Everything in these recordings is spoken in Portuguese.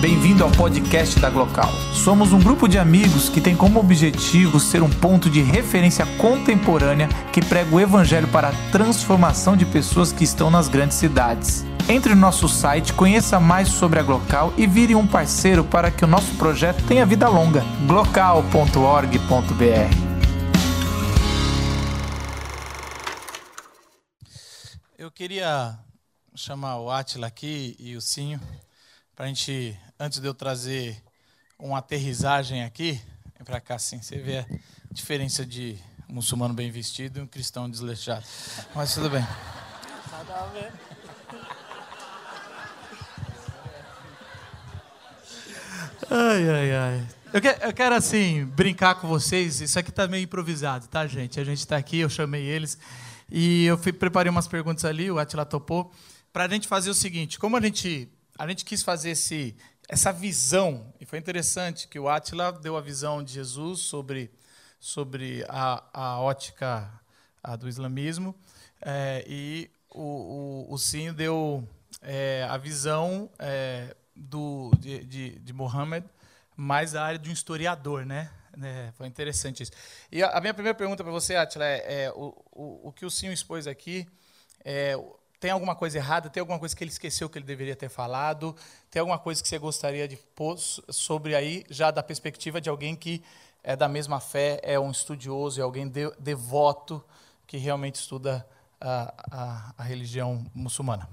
Bem-vindo ao podcast da Glocal. Somos um grupo de amigos que tem como objetivo ser um ponto de referência contemporânea que prega o evangelho para a transformação de pessoas que estão nas grandes cidades. Entre no nosso site, conheça mais sobre a Glocal e vire um parceiro para que o nosso projeto tenha vida longa. glocal.org.br Eu queria chamar o Atila aqui e o Cinho para a gente, antes de eu trazer uma aterrissagem aqui, vem para cá assim, você vê a diferença de um muçulmano bem vestido e um cristão desleixado. Mas tudo bem. Ai, ai, ai. Eu, que, eu quero, assim, brincar com vocês. Isso aqui tá meio improvisado, tá, gente? A gente está aqui, eu chamei eles. E eu fui, preparei umas perguntas ali, o Atila topou, para a gente fazer o seguinte: como a gente a gente quis fazer esse, essa visão, e foi interessante que o Átila deu a visão de Jesus sobre, sobre a, a ótica a do islamismo, é, e o, o, o Sim deu é, a visão é, do, de, de, de Mohammed mais da área de um historiador, né? É, foi interessante isso. E a, a minha primeira pergunta para você, Atila, é, é o, o, o, que o Sim expôs aqui, é, tem alguma coisa errada? Tem alguma coisa que ele esqueceu que ele deveria ter falado? Tem alguma coisa que você gostaria de pôr sobre aí, já da perspectiva de alguém que é da mesma fé, é um estudioso, é alguém de, devoto que realmente estuda a, a, a, religião muçulmana?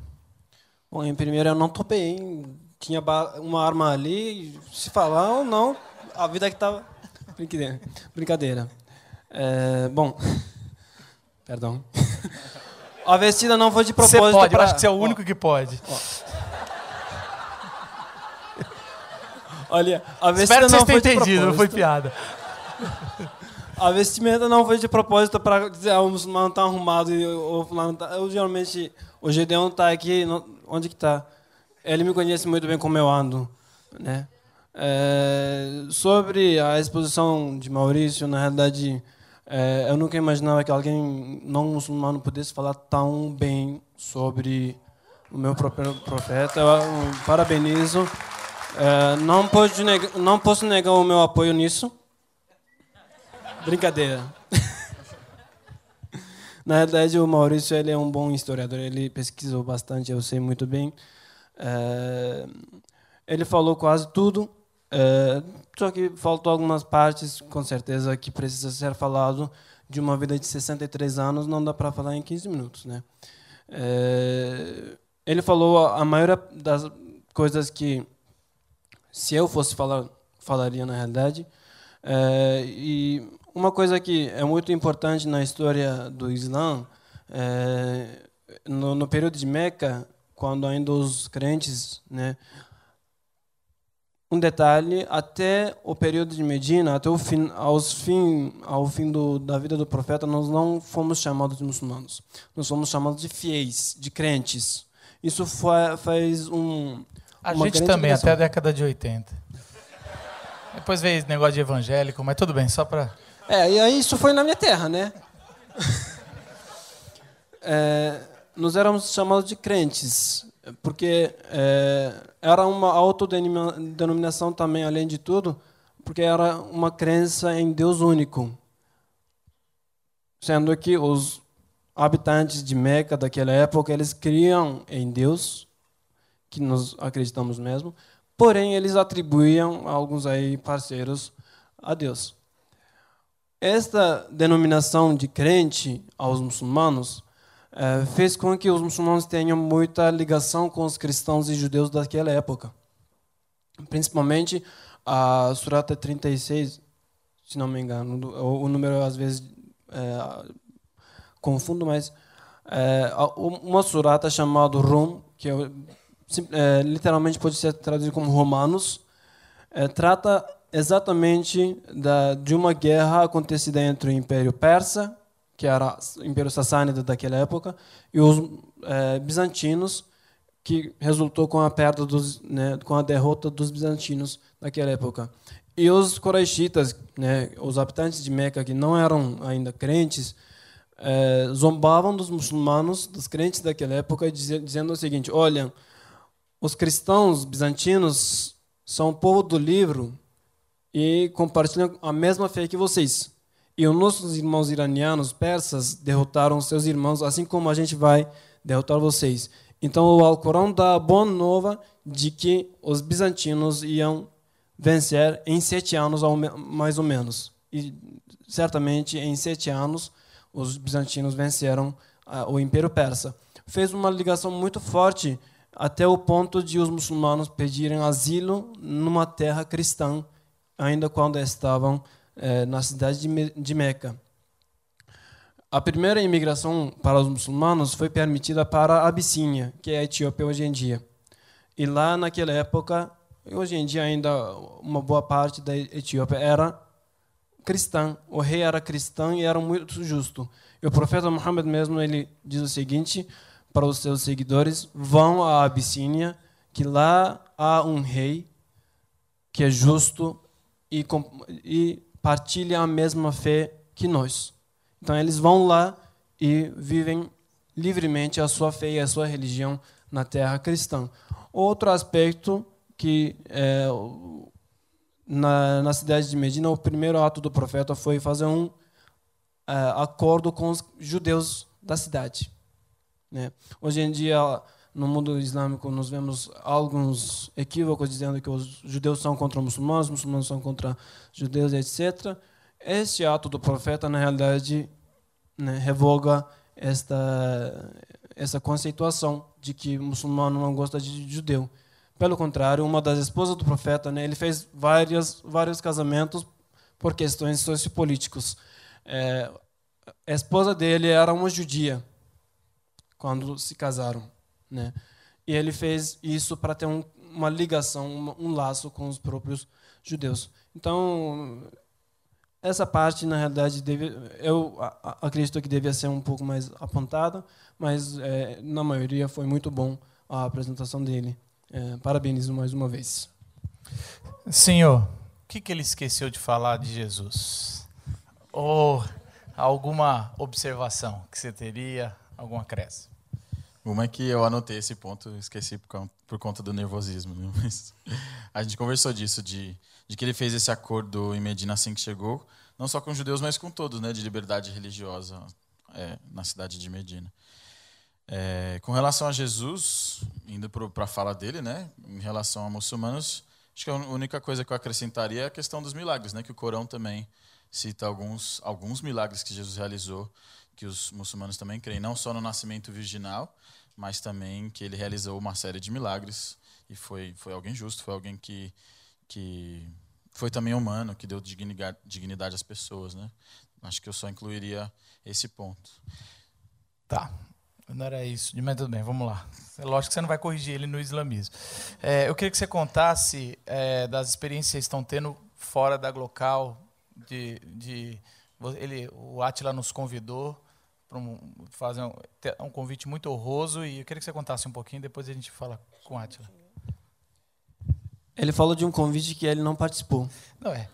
Bom, em primeiro eu não topei, hein? Tinha uma arma ali, se falar ou não, a vida que estava. Brincadeira. Brincadeira. É, bom, perdão. A vestida não foi de propósito. Você pode, pra... eu acho que você é o único que pode. Olha, a vestida Espero que não foi de entendido, não foi piada. A vestimenta não foi de propósito para dizer ah, o muçulmano está arrumado e o fulano tá... Eu geralmente, o Gedeon está aqui, onde que está? Ele me conhece muito bem como eu ando, né? É, sobre a exposição de Maurício, na realidade, é, eu nunca imaginava que alguém não muçulmano pudesse falar tão bem sobre o meu próprio profeta. Eu, parabenizo. É, não, posso negar, não posso negar o meu apoio nisso. Brincadeira. Na verdade, o Maurício ele é um bom historiador. Ele pesquisou bastante, eu sei muito bem. É, ele falou quase tudo. É, só que faltou algumas partes, com certeza, que precisa ser falado. De uma vida de 63 anos, não dá para falar em 15 minutos. Né? É, ele falou a maioria das coisas que, se eu fosse falar, falaria na realidade. É, e uma coisa que é muito importante na história do Islã, é, no, no período de Meca, quando ainda os crentes né, um detalhe, até o período de Medina, até o fim, aos fim, ao fim do, da vida do profeta, nós não fomos chamados de muçulmanos. Nós fomos chamados de fiéis, de crentes. Isso faz um. A gente também, até a década de 80. Depois veio esse negócio de evangélico, mas tudo bem, só para. É, e aí isso foi na minha terra, né? é, nós éramos chamados de crentes porque é, era uma autodenominação também, além de tudo, porque era uma crença em Deus único. Sendo que os habitantes de Meca daquela época, eles criam em Deus, que nós acreditamos mesmo, porém eles atribuíam alguns aí parceiros a Deus. Esta denominação de crente aos muçulmanos fez com que os muçulmanos tenham muita ligação com os cristãos e judeus daquela época. Principalmente a Surata 36, se não me engano, o, número às vezes é, confundo, mas é, uma surata chamada Rum, que é, literalmente pode ser traduzido como Romanos, trata exatamente da, de uma guerra acontecida entre o Império Persa que era o Império Sassânida daquela época, e os é, bizantinos, que resultou com a perda dos, né, com a derrota dos bizantinos naquela época. E os coraxitas, né, os habitantes de Meca que não eram ainda crentes, é, zombavam dos muçulmanos, dos crentes daquela época, dizendo o seguinte: olha, os cristãos bizantinos são o povo do livro e compartilham a mesma fé que vocês. E os nossos irmãos iranianos, persas, derrotaram seus irmãos, assim como a gente vai derrotar vocês. Então o Alcorão dá a boa nova de que os bizantinos iam vencer em sete anos, mais ou menos. E certamente em sete anos os bizantinos venceram uh, o Império Persa. Fez uma ligação muito forte até o ponto de os muçulmanos pedirem asilo numa terra cristã, ainda quando estavam eh, na cidade de, de Meca. A primeira imigração para os muçulmanos foi permitida para a Abissínia, que é a Etiópia hoje em dia. E lá, naquela época, hoje em dia ainda uma boa parte da Etiópia era cristã. O rei era cristão e era muito justo. E o profeta Muhammad mesmo ele diz o seguinte para os seus seguidores: vão à Abissínia, que lá há um rei que é justo e, e partilha a mesma fé que nós. Então eles vão lá e vivem livremente a sua fé e a sua religião na terra cristã. Outro aspecto que é, na, na cidade de Medina, o primeiro ato do profeta foi fazer um é, acordo com os judeus da cidade. Né? Hoje em dia, no mundo islâmico, nós vemos alguns equívocos dizendo que os judeus são contra os muçulmanos, os muçulmanos são contra judeus, etc. Este ato do profeta, na realidade, né, revoga esta, essa conceituação de que muçulmano não gosta de judeu. Pelo contrário, uma das esposas do profeta, né, ele fez várias, vários casamentos por questões sociopolíticos. É, a esposa dele era uma judia quando se casaram, né? E ele fez isso para ter um, uma ligação, um, um laço com os próprios judeus. Então, essa parte, na realidade, deve, eu acredito que devia ser um pouco mais apontada, mas é, na maioria foi muito bom a apresentação dele. É, parabenizo mais uma vez. Senhor, o que, que ele esqueceu de falar de Jesus? Ou alguma observação que você teria, alguma cresce? Uma é que eu anotei esse ponto, esqueci por, por conta do nervosismo. Né? Mas a gente conversou disso, de, de que ele fez esse acordo em Medina assim que chegou, não só com os judeus, mas com todos, né, de liberdade religiosa é, na cidade de Medina. É, com relação a Jesus, indo para a fala dele, né, em relação a muçulmanos, acho que a única coisa que eu acrescentaria é a questão dos milagres, né, que o Corão também cita alguns, alguns milagres que Jesus realizou, que os muçulmanos também creem, não só no nascimento virginal, mas também que ele realizou uma série de milagres e foi foi alguém justo, foi alguém que que foi também humano, que deu dignidade, dignidade às pessoas, né? Acho que eu só incluiria esse ponto. Tá. Não era isso, mas tudo bem, vamos lá. É lógico que você não vai corrigir ele no islamismo. É, eu queria que você contasse é, das experiências que vocês estão tendo fora da Glocal. De, de, ele, o Atila nos convidou para um, fazer um, um, convite muito honroso e eu queria que você contasse um pouquinho, depois a gente fala com o Atila. Ele falou de um convite que ele não participou. Não é.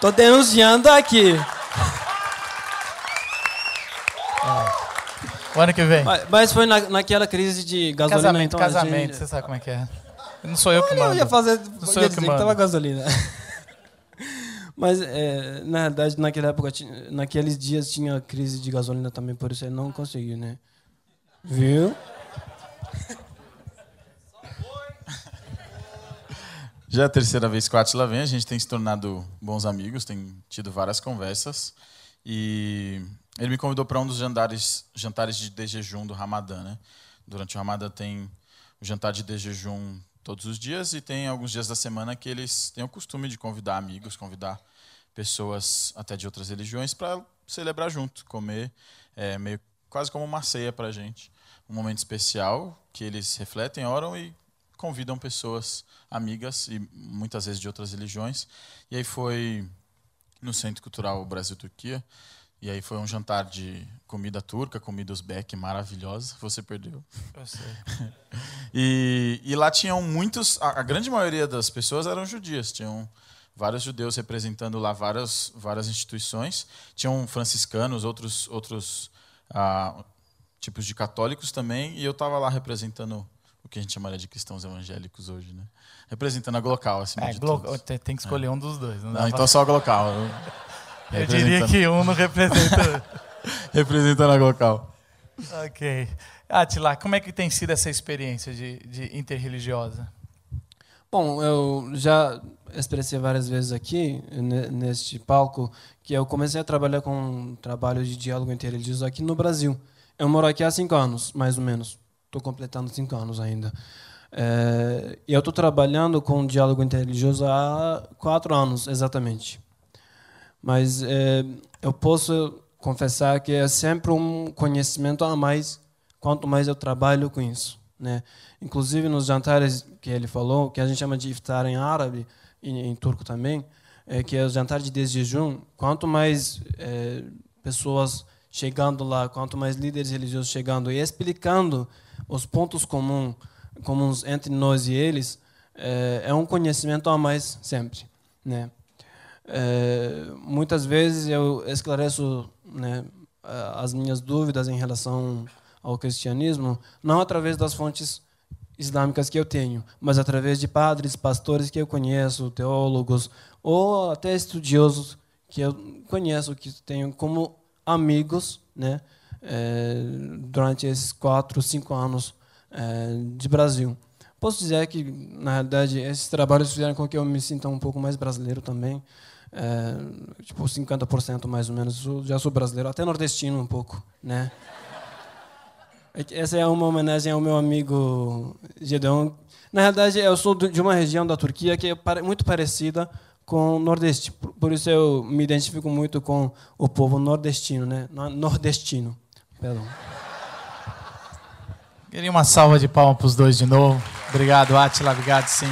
Tô denunciando aqui. O ano que vem. Mas foi na, naquela crise de gasolina. Casamento, então, casamento, gente... você sabe como é que é. Não sou eu que mando. Eu ia fazer, não sou eu que mando. tava gasolina. Mas, é, na verdade, naquela época, naqueles dias tinha crise de gasolina também, por isso ele não conseguiu, né? Viu? Já é a terceira vez que o Atila vem, a gente tem se tornado bons amigos, tem tido várias conversas. E ele me convidou para um dos jantares, jantares de de jejum do Ramadã. Né? Durante o Ramadã tem o jantar de de jejum todos os dias e tem alguns dias da semana que eles têm o costume de convidar amigos, convidar pessoas até de outras religiões para celebrar junto, comer, é, meio quase como uma ceia para a gente, um momento especial que eles refletem, oram e convidam pessoas amigas e muitas vezes de outras religiões. E aí foi no Centro Cultural Brasil-Turquia. E aí foi um jantar de comida turca, comida uzbek maravilhosa. Você perdeu. Eu sei. e, e lá tinham muitos. A, a, grande maioria das pessoas eram judias. Tinham vários judeus representando lá várias, várias instituições. Tinham franciscanos, outros, outros ah, tipos de católicos também. E eu estava lá representando o que a gente chamaria de cristãos evangélicos hoje, né? Representando a Glocal, assim, É, de glo- tem que escolher um dos dois. Não, Não, então só a Glocal. Eu diria que um não representa. Representando a Glocal. ok. Atila, como é que tem sido essa experiência de, de interreligiosa? Bom, eu já expressei várias vezes aqui, ne- neste palco, que eu comecei a trabalhar com trabalho de diálogo interreligioso aqui no Brasil. Eu moro aqui há cinco anos, mais ou menos. Estou completando cinco anos ainda. É, e eu estou trabalhando com diálogo interreligioso há quatro anos, exatamente. Mas é, eu posso confessar que é sempre um conhecimento a mais quanto mais eu trabalho com isso, né? Inclusive nos jantares que ele falou, que a gente chama de iftar em árabe e em turco também, é que é o jantar de desjejum. Quanto mais é, pessoas chegando lá, quanto mais líderes religiosos chegando e explicando os pontos comuns comuns entre nós e eles, é, é um conhecimento a mais sempre, né? É, muitas vezes eu esclareço né, as minhas dúvidas em relação ao cristianismo, não através das fontes islâmicas que eu tenho, mas através de padres, pastores que eu conheço, teólogos, ou até estudiosos que eu conheço, que tenho como amigos né, eh, durante esses quatro, cinco anos eh, de Brasil. Posso dizer que, na realidade, esses trabalhos fizeram com que eu me sinta um pouco mais brasileiro também. É, tipo, 50% mais ou menos. Já sou brasileiro, até nordestino um pouco, né? É Essa é uma homenagem ao meu amigo Gedeon. Na realidade, eu sou de uma região da Turquia que é muito parecida com o Nordeste. Por- isso eu me identifico muito com o povo nordestino, né? No- Nordestino. Perdão. Queria uma salva de palmas para os dois de novo. Obrigado, Atila. Obrigado, sim.